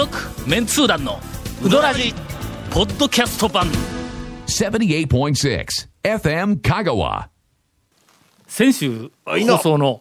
続メンツー団のウドラジポッドキャスト版。78.6 FM Kagawa. 先週放送の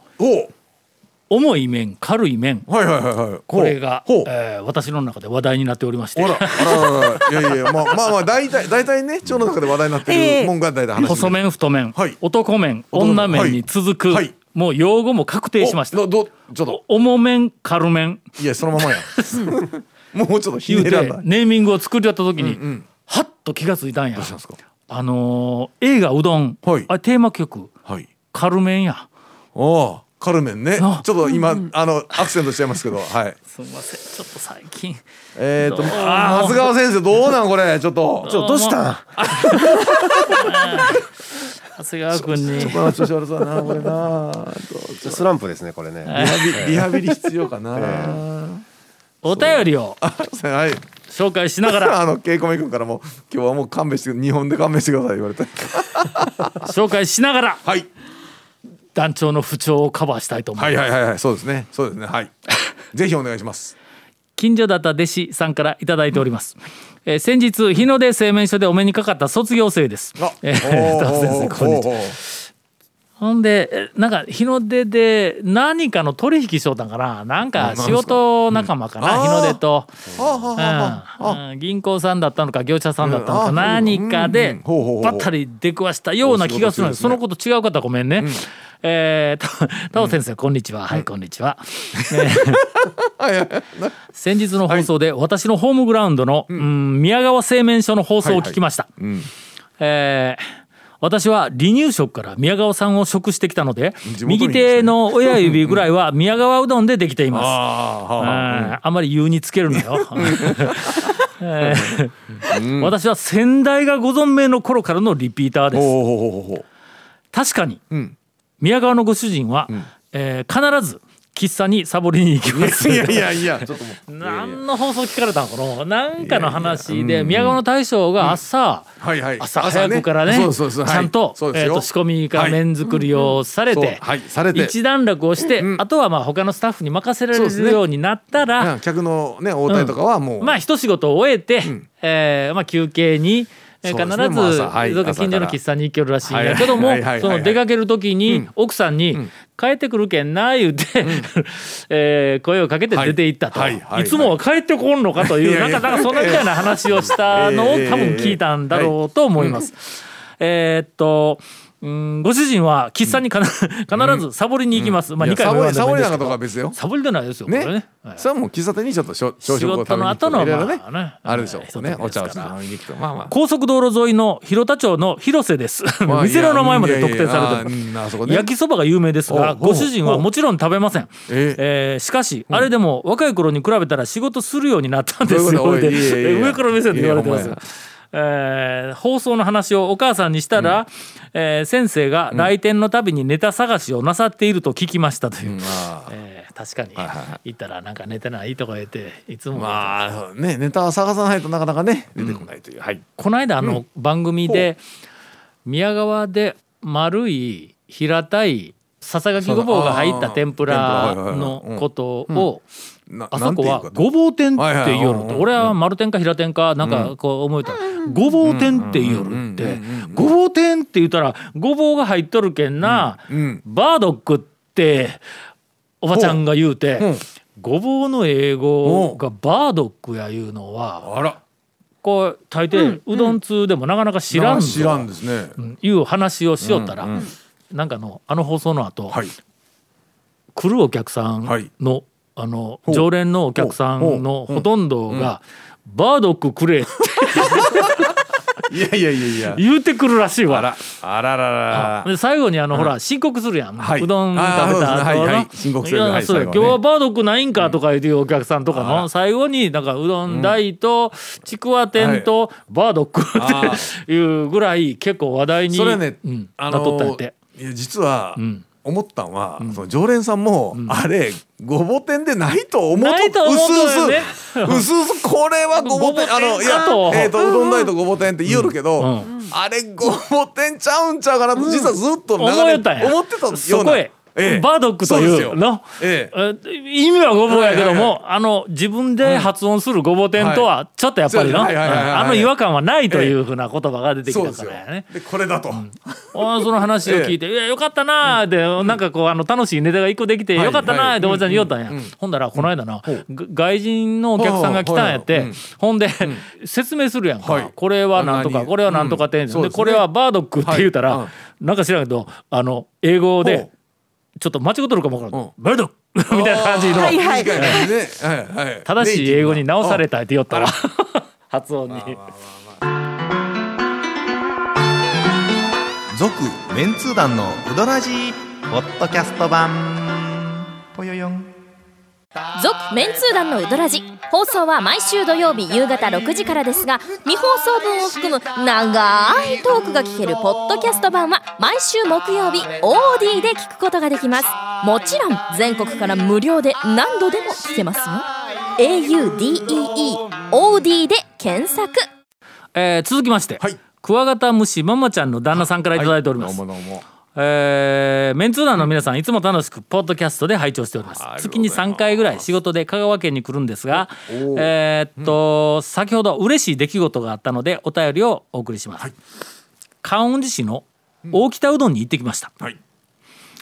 重い面軽い面。はいはいはいはい。これが、ほう。えー私の中で話題になっておりまして。あらあらあらいやいやまあまあまあ大体大体ね町の中で話題になってるもんが大体話細麺太麺、はい。男麺男麺女麺に続く、はいもう用語も確定しました。おどどちょっと。重麺軽麺。いやそのままや もうちょっとひねらんだネーミングを作りやった時に、はっと気がついたんや。どうしたんですか？あのー映画うどん、はい。あれテーマ曲。はい。軽麺や。おおカルメンねちょあっと今あのアクセントしちゃいますけどはい。すみません。ちょっと最近。えっとどう松川先生どうなんこれ？ちょっと。ちょっとどうしたん 長谷川君にこの調子悪そうだなこれなスランプですねこれね。リハビリハビリ必要かなお便りをはい紹介しながらあのケイコメ君からも今日はもう勘弁して日本で勘弁してください言われて紹介しながらはい団長の不調をカバーしたいと思います、はいはいはいはいそうですねそうですねはいぜひお願いします近所だった弟子さんからいただいております、えー先日日の出製麺所でお目にかかった卒業生です。あえー先生 こんに。ちはほんでえなんか日の出で何かの取引しようたんかな。なんか仕事仲間かな、うん。日の出と、うん。うん。銀行さんだったのか業者さんだったのか、何かでばったり出くわしたような気がするのです。ね。そのこと違う方はごめんね。えー、た田尾先生、こんにちは。はい、こんにちは。ね 先日の放送で、私のホームグラウンドの、うん。宮川製麺所の放送を聞きました。ん。えー私は離乳食から宮川さんを食してきたので右手の親指ぐらいは宮川うどんでできています。ああまり言うにつけるのよ。えー。私は先代がご存命の頃からのリピーターです。確かにうん。宮川のご主人は、えー必ず喫茶にサボりに行きます。いやいやいやちょっともう。何の放送聞かれたのかな？なんかの話で宮川の大将が朝、はいはい。朝早くからねそうそうそう。ちゃんと,、そうですよ。えーと仕込みから麺作りをされて,、はい。されて。一段落をして、あとはまあ他のスタッフに任せられるようになったら、うん客のね応対とかはもうまあ一仕事を終えて、えーまあ、休憩に、必ず、近所の喫茶に行けるらしいんや。けども、その出かける時に奥さんに「帰ってくるけんな」言うて、えー声をかけて出て行ったと、はい。つもは帰ってこんのかというなんかなんかそんなみたいな話をしたのを多分聞いたんだろうと思います。えーっとうんご主人は喫茶にかな必ずサボりに行きます。まあいや2回サボりサボりなんかとかは別よ。サボりでないですよ。これね。ねはい。それはもう喫茶店にちょっと朝食を食べに行く事の後のとかいろいろね。まあね。あるでしょひとときうねお茶を飲みに行くと。まあまあ。高速道路沿いの広田町の広瀬です。まあ店の名前まで特定されてるね。焼きそばが有名ですがご主人はもちろん食べません、え？えーしかし、あれでも若い頃に比べたら仕事するようになったんですよ。で上から目線で言われてますえー放送の話をお母さんにしたら、えー先生が来店のたびにネタ探しをなさっていると聞きましたという、まあえー確かに、はいはいは行ったらなんか寝てないとか言っていつも、まあね。ネタを探さないとなかなかね出てこないという。はい。この間あの番組で宮川で丸い平たいささがきごぼうが入った天ぷらのことをなあそこはごぼう天ってはいうのうんうんと俺は丸天か平天かなんかこう思えたごぼう天って言うのってごぼう天って言ったらごぼうが入っとるけんなうんバードックっておばちゃんが言うてうんごぼうの英語がバードックやいうのはあら。こう大抵うどん通でもなかなか知らんぞ。知らんですね。うん。いう話をしよったら、なんかのあの放送の後、はい。来るお客さんの、はい。あの常連のお客さんのほとんどが「バードックくれ」っていやいやいやいや。言うてくるらしいわ。あらあらららで最後にあの、ほら申告するやん、はい。うどん食べた後の。はいはい。申告する。いやそうや。今日はバードックないんかとか言うてお客さんとかの最後になんかうどん大とちくわ天とバードックあっていうぐらい結構話題にそれねうんあなっとったって。いや実はん思ったんはその常連さんもあれごぼ天でないと思うと思うすうすうすうすこれはごぼ天あのいやえっとうどん大とごぼ天って言うるけどうん。あれごぼ天ちゃうんちゃうかなと実はずっと長年思ってたようなバードックというの？えええ意味はごぼうやけども、あの自分で発音するごぼう天とはちょっとやっぱりの、あの違和感はないというふうな言葉が出てきたからやね。でこれだと、あーその話を聞いて「いやよかったな」で、なんかこうあの楽しいネタが一個できて「はいよかったな」っておばちゃんに言おったんや、うん。うんほんだらこの間な、が外人のお客さんが来たんやって、ほんで、説明するやんか、はい。これはなんとかこれはなんとかって、でこれはバードックって言うたら、はいなんか知らんけどあの英語でほちょっと間違っとるかもわからん、うん。バードッ。クみたいな感じの、はいはい。正しい英語に直されたたって言ったら発音に。続メンツー団のウドラジーポッドキャスト版。ぽよよん続メンツー団のウドラジ。放送は毎週土曜日夕方6時からですが未放送分を含む長いトークが聞けるポッドキャスト版は毎週木曜日 OD で聞くことができます。もちろん全国から無料で何度でも聞けますよ。AUDEEOD で検索。えー続きまして、はい。クワガタムシママちゃんの旦那さんからいただいております、どうもどうもえーメンツー団の皆さんいつも楽しくポッドキャストで拝聴しております。月にございます3回ぐらい仕事で香川県に来るんですがえーっと、先ほど嬉しい出来事があったのでお便りをお送りします、観音寺市の大北うどんに行ってきました、はい。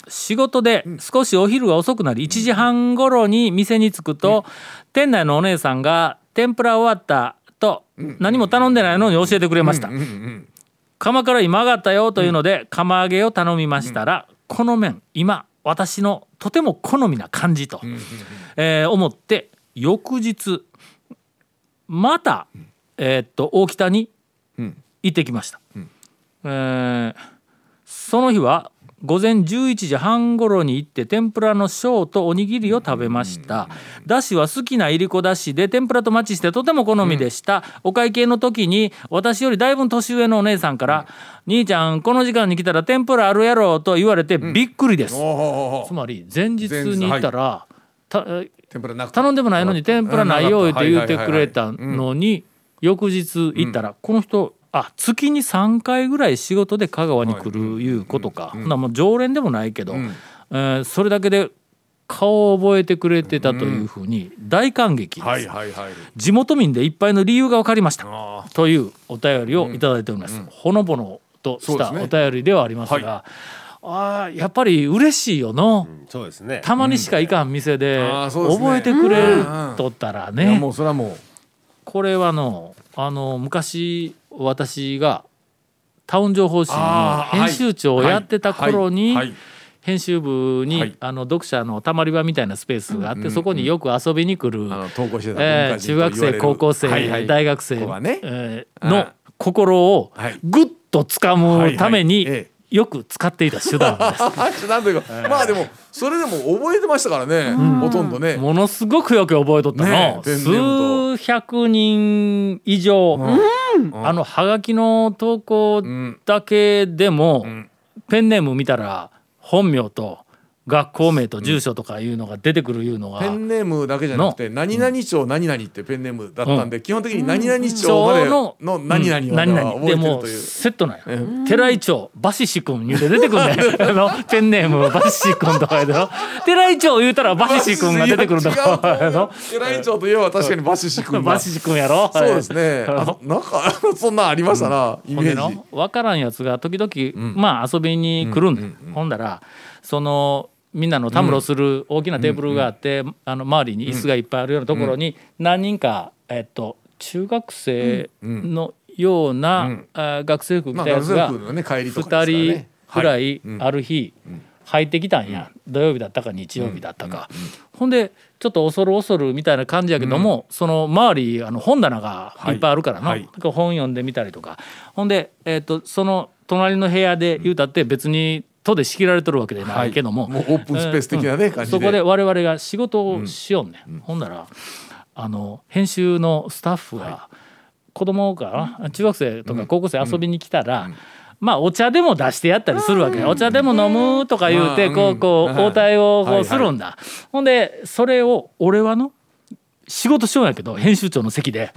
仕事で少しお昼が遅くなり1時半頃に店に着くと、店内のお姉さんが天ぷら終わったと何も頼んでないのに教えてくれました、釜から今上がったよというので釜揚げを頼みましたら、この麺今私のとても好みな感じと、えー思って翌日また、えーっと大北に行ってきました、えーその日は午前11時半頃に行って天ぷらの小とおにぎりを食べました。だしは好きないりこだしで天ぷらとマッチしてとても好みでした、お会計の時に私よりだいぶ年上のお姉さんから「兄ちゃんこの時間に来たら天ぷらあるやろ」と言われてびっくりです、おほほほつまり前日に行ったら、た天ぷらなく頼んでもないのに天ぷらないよって言ってくれたのに翌日行ったらこの人あ月に3回ぐらい仕事で香川に来るい。うことか、ほんならもう常連でもないけど、えーそれだけで顔を覚えてくれてたというふうに大感激です、はいはいはい。地元民でいっぱいの理由が分かりました。あというお便りをいただいております、ほのぼのとしたお便りではありますが、あーやっぱり嬉しいよの、そうですね。たまにしか行かん店で覚えてくれとったらね。もうそれはもこれはのあの昔私がタウン情報誌の編集長をやってた頃に編集部に、はい。あの読者のたまり場みたいなスペースがあって、そこによく遊びに来る、中学生高校生、はいはい。大学生、の心をはい。ぐっと掴むためにはいはい。えよく使っていた手段です。なんというか、まあでもそれでも覚えてましたからね、ほとんどね。ものすごくよく覚えとったの、ね数百人以上、あのハガキの投稿だけでも、ペンネーム見たら本名と学校名と住所とかいうのが出てくるいうのが、ペンネームだけじゃなくて何々町何々ってペンネームだったんで、基本的に何々町までの何々は覚えてでもるという。セットなんや、寺井町バシシ君言うて出てくるねあのペンネームバシシ君とかやで。の寺井町言うたらバシシ君が出てくるとかやの寺井町といえば確かにバシシ君がバシシ君やろ。そうですね。あなんか そんなんありましたな、イほんでのメージ。分からんやつが時々、まあ遊びに来るんだ、ほんだらそのみんなのたむろする大きなテーブルがあって、あの周りに椅子がいっぱいあるようなところに何人か、えっと、中学生のような、あ学生服着まあたやつが学生服のね帰りとかですから2ね人ぐらいある日入ってきたんや、土曜日だったか日曜日だったか、ほんでちょっと恐る恐るみたいな感じやけども、その周りあの本棚がい。っぱいあるからな、はい。なんか本読んでみたりとか。ほんで、えー、とその隣の部屋で言うたって別に戸で仕切られてるわけでないけども、もうオープンスペース的なねうん。感じで。そこで我々が仕事をしようね、ん、ほんならあの編集のスタッフが子供かな？中学生とか高校生遊びに来たら、まあお茶でも出してやったりするわけ、お茶でも飲むとか言うてうん。こうこうはい。応対をこはいうするんだ、ほんでそれを俺はの仕事しようんやけど編集長の席で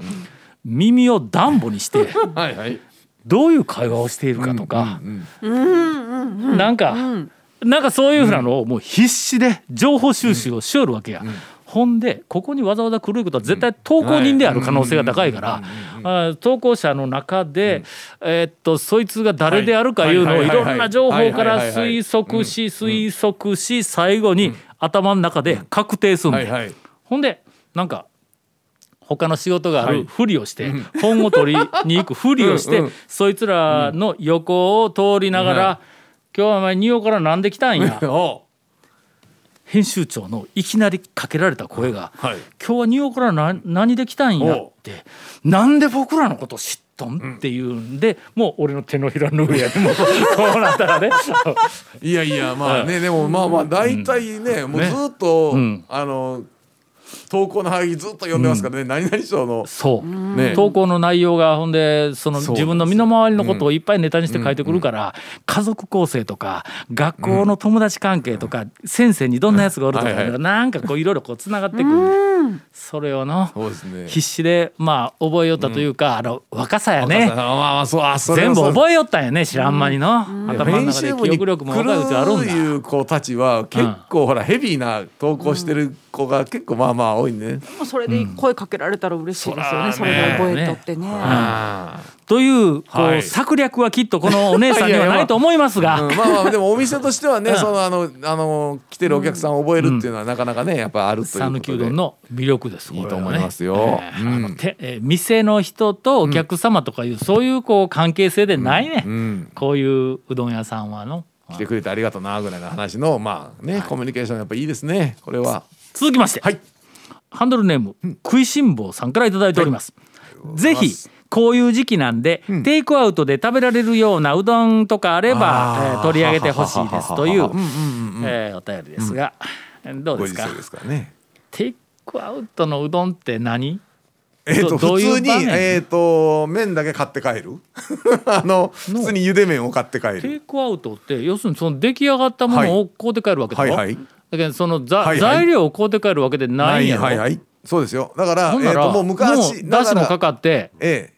耳をダンボにして はいはい。どういう会話をしているかとか、なんか、なんかそういうふうなのをもう必死で情報収集をしよるわけや。ほんでここにわざわざ来ることは絶対投稿人である可能性が高いから投稿者の中で、えー、っとそいつが誰であるかいうのをい。ろんな情報から推測し推測し最後に頭の中で確定するんで、ほんでなんか他の仕事があるふりをして、本を取りに行くふりをして、そいつらの横を通りながら「今日はお前仁王から何で来たんや」編集長のいきなりかけられた声が「はい、今日は仁王から何何で来たんや」って「なんで僕らのこと知っとん?」っていうんで、もう俺の手のひらの上やもう こうなったらね。いやいやまあね、でもまあまあ大体ね、もうずっと、あの投稿の範囲ずっと読んでますからね、うん、何々賞のそう、ね、投稿の内容がほんでその自分の身の回りのことをいっぱいネタにして書いてくるから、家族構成とか学校の友達関係とか、先生にどんなやつがおるとか、はいはい、なんかこういろいろこうつながってくる、それをの、ね、必死でまあ覚えよったというか、あの若さやね、まあ、そうあ全部覚えよったんやね知らん間にの、頭の中で記憶力も若いうちあるんだ。いう子たちは結構ほらヘビーな投稿してる子が結構まあまあ多いね。もそれで声かけられたら嬉しいですよね、それで覚えとってね。というこう、策略はきっとこのお姉さんにはないと思いますが。まあまあでもお店としてはね、そのあのあの来てるお客さんを覚えるっていうのはなかなかねやっぱあるという讃岐うどんの魅力ですいいと思いますよ。え店の人とお客様とかいう、そういうこう関係性でないね、こういううどん屋さんはの。来てくれてありがとうなぐらいの話のまあね、コミュニケーションやっぱいいですねこれは。続きまして、はい、ハンドルネーム、食いしん坊さんから頂いております。はい、ぜひこういう時期なんで、うん、テイクアウトで食べられるようなうどんとかあれば、えー、取り上げてほしいですという、えー、お便りですが、うん、どうですか？ですか、ね、テイクアウトのうどんって何？えーと、普通に、えーと、麺だけ買って帰る？あの普通にゆで麺を買って帰る。テイクアウトって要するにその出来上がったものを買うて帰るわけだろ、はいはいはい、だけどそのざ、はいはい、材料を買うて帰るわけでないんやろ、はいはい、そうですよ。だから、えー、ともう昔だしもかかって、ええ、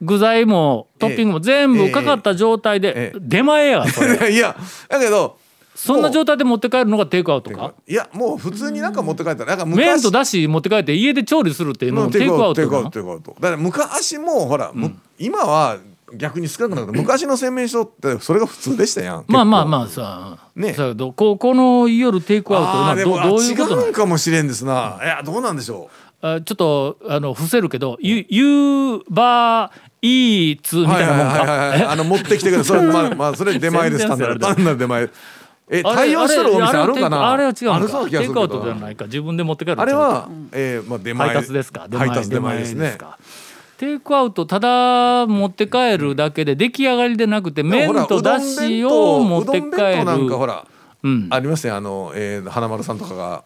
具材もトッピングも全部かかった状態で出前やそれ。いやだけどそんな状態で持って帰るのがテイクアウトか？いやもう普通になんか持って帰った。らなんか麺とだし持って帰って家で調理するっていうのもテイクアウトテイクアウトテイクアウトだから昔もほら、うん、今は逆に少なくなった。昔の洗面所ってそれが普通でしたやん。まあまあまあさね。さここの夜テイクアウトどどういうこと違うかもしれんですな、いやどうなんでしょう？あちょっとあの伏せるけどユーバーイーツみたいなもんか？あの持ってきてくれそれまあまあそれ出前です。単なる単なる出前。え対応してるお店あるかな？あれは違うのか？テイクアウトじゃないか。自分で持って帰るあれは、えーまあ、出前。配達ですか？配達出前ですねテイクアウトただ持って帰るだけで出来上がりでなくて麺とだしを持って帰る。なんかほらうん、ありますねあの、えー、花丸さんとかが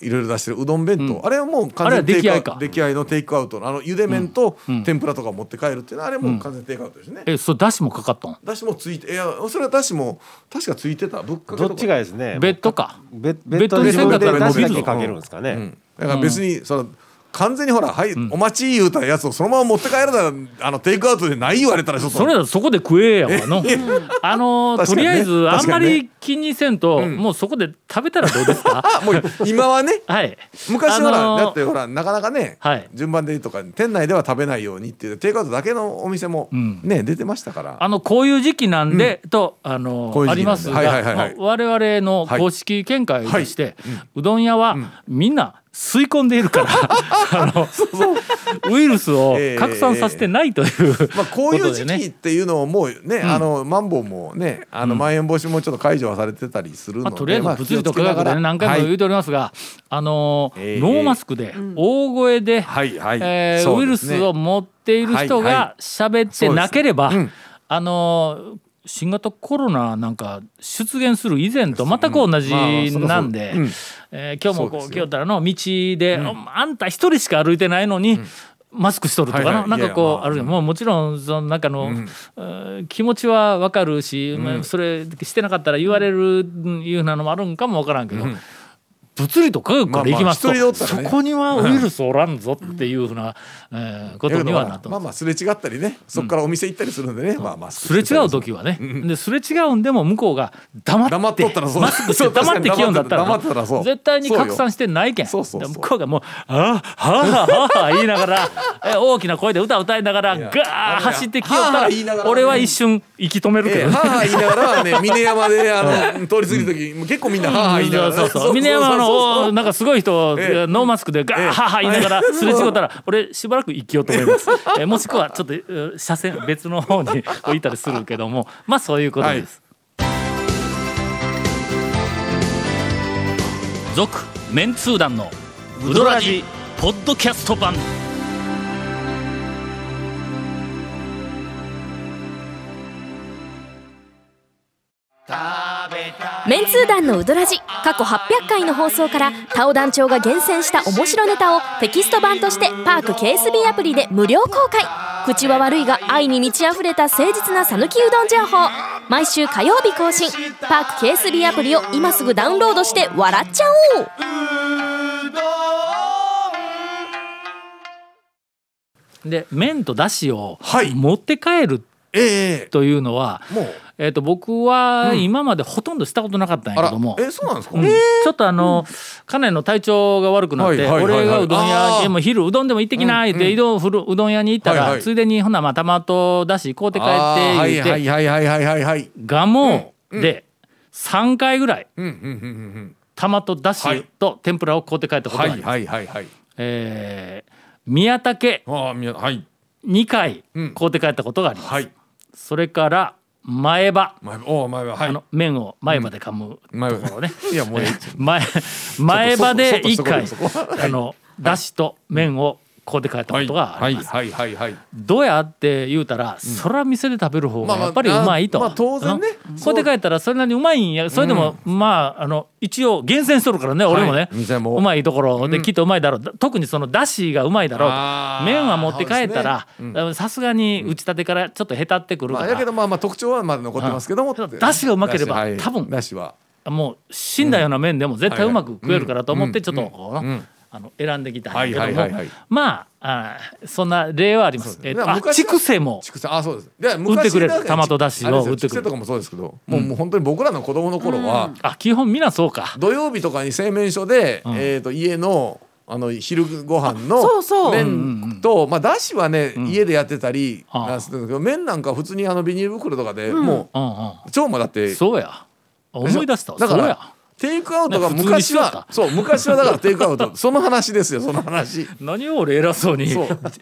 いろいろ出してるうどん弁当、うん、あれはもう完全に出来合いか。出来合いのテイクアウト。のあのゆで麺と天ぷらとか持って帰るっていうのはあれもう完全にテイクアウトですね、えそれだしもかかったん？だしもついていやそれはだしも確かついてた。ぶっかけどっちがですね。ベッドか。ベッドでせんかったら伸びるか。けるんですかね、うん、だから別にその、完全にほら「はい、お待ち」言うたやつをそのまま持って帰るならあのテイクアウトでない言われたらちょっと。それだそこで食えやわの。あの、ね、とりあえずあんまり気にせんと、ね、もうそこで食べたらどうですか？もう今はね、はい、昔は、あのー、だってほらなかなかね、はい、順番でとか店内では食べないようにっていうテイクアウトだけのお店もね、うん、出てましたから。あのこういう時期なんで、うん、とあのー、ありますが、はいはいはい。はい、我々の公式見解として、はい。はい、うどん屋はみんな吸い込んでいるから あのウイルスを拡散させてないという、えー、まあ、こういう時期っていうのをもうね、うん、あのマンボウもねあのまん延防止もちょっと解除はされてたりするので、まあ、とりあえず物理と科学で、ね、何回も言うておりますが、はい、あの、えー、ノーマスクで大声で、はいはい。えー、ウイルスを持っている人が喋ってなければ、はいはいうん、あの新型コロナなんか出現する以前と全く同じなんで、え今日もこう京都の道で、うん、あんた一人しか歩いてないのに、うんマスクしとるとかな？なんかこうあるもうもちろんその中の、うん、気持ちはわかるし、うん、それしてなかったら言われるいうなのもあるんかもわからんけど、うん、物理と科学からいきますと、まあまあね。そこにはウイルスおらんぞっていうふうな、えーことにはなと。まあまあすれ違ったりね。そこからお店行ったりするんでね、まあまあすれ違う時はね、ですれ違うんでも向こうが黙って。黙っとったらそう。マスクして黙ってきよんだったら黙ってたらそう。絶対に拡散してないけん。そうそうそうで向こうがもう「ああはあはあはあ」言いながらえ大きな声で歌歌いながらガーッ走ってきよったら俺は一瞬息止めるけどねええはあはあ言いながらね峰山であの通り過ぎる時、結構みんなはあはあ言いながら、そうそうそう峰山のおなんかすごい人、ええ。ノーマスクでガーッハーハー言いながらすれ違ったら俺しばらく生きようと思います、えーもしくはちょっとえー車線別の方に置いたりするけどもまあそういうことです。続、メンツー団のウドラジポッドキャスト版メンツー団のウドラジ過去800回の放送からタオ団長が厳選した面白ネタをテキスト版としてパーク KSB アプリで無料公開。口は悪いが愛に満ち溢れた誠実な讃岐うどん情報。毎週火曜日更新。パーク KSB アプリを今すぐダウンロードして笑っちゃおう。で麺とだしをはい。持って帰るええ。というのは、もうえー、と僕は今までほとんどしたことなかったんやけども、えそうなんですか、うん。ちょっとあの、家内の体調が悪くなって、俺がうどん屋でも昼うどんでも行ってきないって、うどん。うどん屋に行ったら、ついでにほなまあ玉とだし買うて帰って言うて、はいはいはいはい。はいはいガモで3回ぐらいうんうんうんうん玉とだしはい。と天ぷらを買うて帰ったことがあります。はいはいはいはい。えー宮武ああみやはい。2回うん。買うて帰ったことがあります。はい。それから前歯、前お前ははい。あの麺を前歯で噛む前ところね。いやもうええ前前歯で一回あのだしと麺をこうで帰ったことがあります。はいはいはいはいどうやって言うたら、そら店で食べる方まあまあがやっぱりうまいと。まあ当然ね。うんこうで帰ったらそれなりにうまいんや。それでも、まああの一応厳選しとるからね、俺もね。店もう。まいところできっとうまいだろう。特にそのだしがうまいだろう麺は持って帰ったらそうですね。さすがに打ち立てからちょっとへたってくるか。ら、まあやけどまあまあ特徴はまだ残ってますけどもうん。だしがうまければはい。多分だしは。もう死んだような麺でも絶対うまく食えるからと思ってうん。ちょっとこううんうんあの選んできたんはいやけどもはいはいはいまああそんな例はあります。えっとあ昔は筑西も。筑西あそうです。で売ってくれる昔なんかトマトだしをあれですよ売ってくれる。とかもそうですけどもうもう本当に僕らの子供の頃はあ基本みんなそうか。土曜日とかに製麺所でん。えーと家のあの昼ご飯のそうそう。麺とまあだしはね家でやってたりなんすけど麺なんか普通にあのビニール袋とかでもうんうん。う超もだってそうや。思い出したわ。だから。テイクアウトが昔はそう昔はだからテイクアウト。その話ですよその話。何を俺偉そうに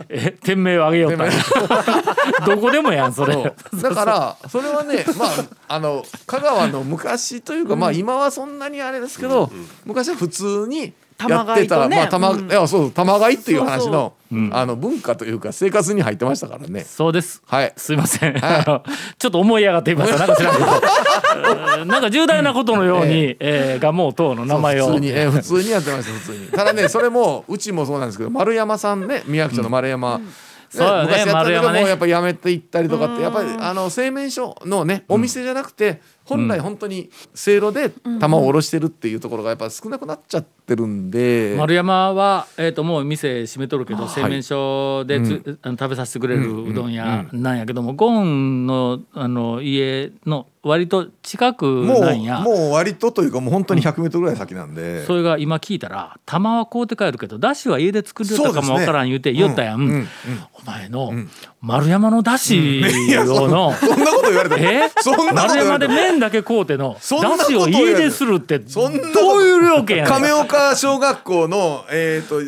え店名をあげよう どこでもやんそれ。だからそれはねまああの香川の昔というか、まあ今はそんなにあれですけど、昔は普通にやってた、ねまあ玉、うん。いやそう玉買いっていう話のうん。あの文化というか生活に入ってましたからね。そうです。はい。すいません、はい。ちょっと思い上がっていました。なんか知らんけど。うん。なんか重大なことのように、えー、ガモ等の名前を。普通に、えー普通にやってました普通に。ただねそれもうちもそうなんですけど丸山さんね宮城町の丸山。ねそうよね昔やったけども、丸山ね。やっぱりやめていったりとかってやっぱりあの製麺所のねお店じゃなくて、本来本当にせいろで玉を下ろしてるっていうところがやっぱ少なくなっちゃってるんで、丸山は、えー、ともう店閉めとるけどい。製麺所でつ、あの食べさせてくれるうどん屋なんやけども、ゴンのあの家の割と近くもなんや。うもう割とというかもう本当に100メートルぐらい先なんで、それが今聞いたら玉は買うて帰るけどだしは家で作りよったかもわからん言うて言ったやん、お前の丸山のだしの、そんなこと言われてもえ？そんなこと丸言われても山で麺だけ買うてのだしを家でするってどういう料金やねん。亀岡小学校のえっ、と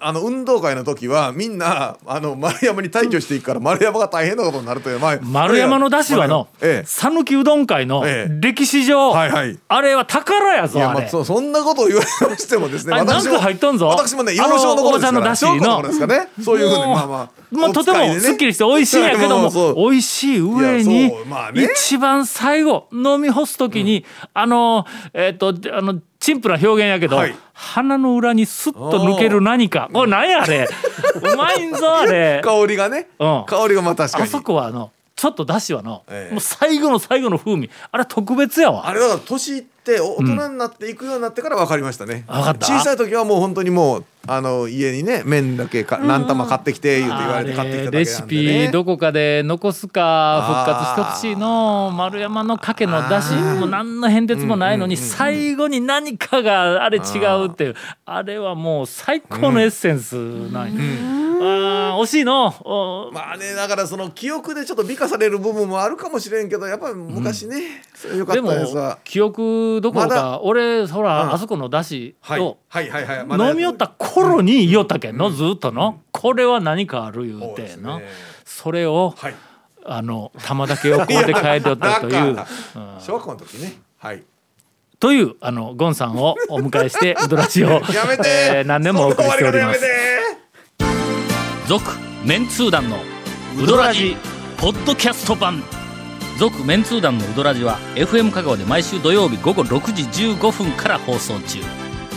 あの運動会の時はみんなあの丸山に退去していくから丸山が大変なことになるという、まあ、丸山のだしはのええ讃岐うどん会のええ。歴史上、はいはい。あれは宝やいやまあそそんなことを言われましてもですねあれなんか入っとんぞ。私もね幼少の頃ですからあのですかね。そういうふうにもうまあまあまあ、とてもすっきりして美味しいんやけども、美味しい上いにまあね。一番最後飲み干す時に、あのえっ、とあの陳腐な表現やけど、はい。鼻の裏にスッと抜ける何か。これ何やあれ。うまいんぞあれ。香りがね、うん。香りがまあ確かに。あそこはあのちょっとだしはの、ええ。もう最後の最後の風味。あれ特別やわ。あれだから年いって大人になっていくようになってから分かりましたね、分かった。小さい時はもう本当にもうあの家にね麺だけか何玉買ってきて言うて言われて買ってきただけね、レシピどこかで残すか復活してほしいの。丸山のかけのだしも何の変哲もないのに最後に何かがあれ違うっていう。あれはもう最高のエッセンスなんや。あ惜しいの。まあねだからその記憶でちょっと美化される部分もあるかもしれんけどやっぱり昔ね、うん、よかったですわ。記憶どころか、ま、俺ほら、うん、あそこのだしを飲みよった頃に言いよったけんの、うん、ずっとの、これは何かある言うての、ね、それを、はい、あの玉だけをこうで変えておったという。小学校の時ね。はい。というあのゴンさんをお迎えしてウドラジオ やめて、えー、何年もお送りしております。続メンツー団のウドラジポッドキャスト版。続メンツー団のウドラジは FM 香川で毎週土曜日午後6時15分から放送中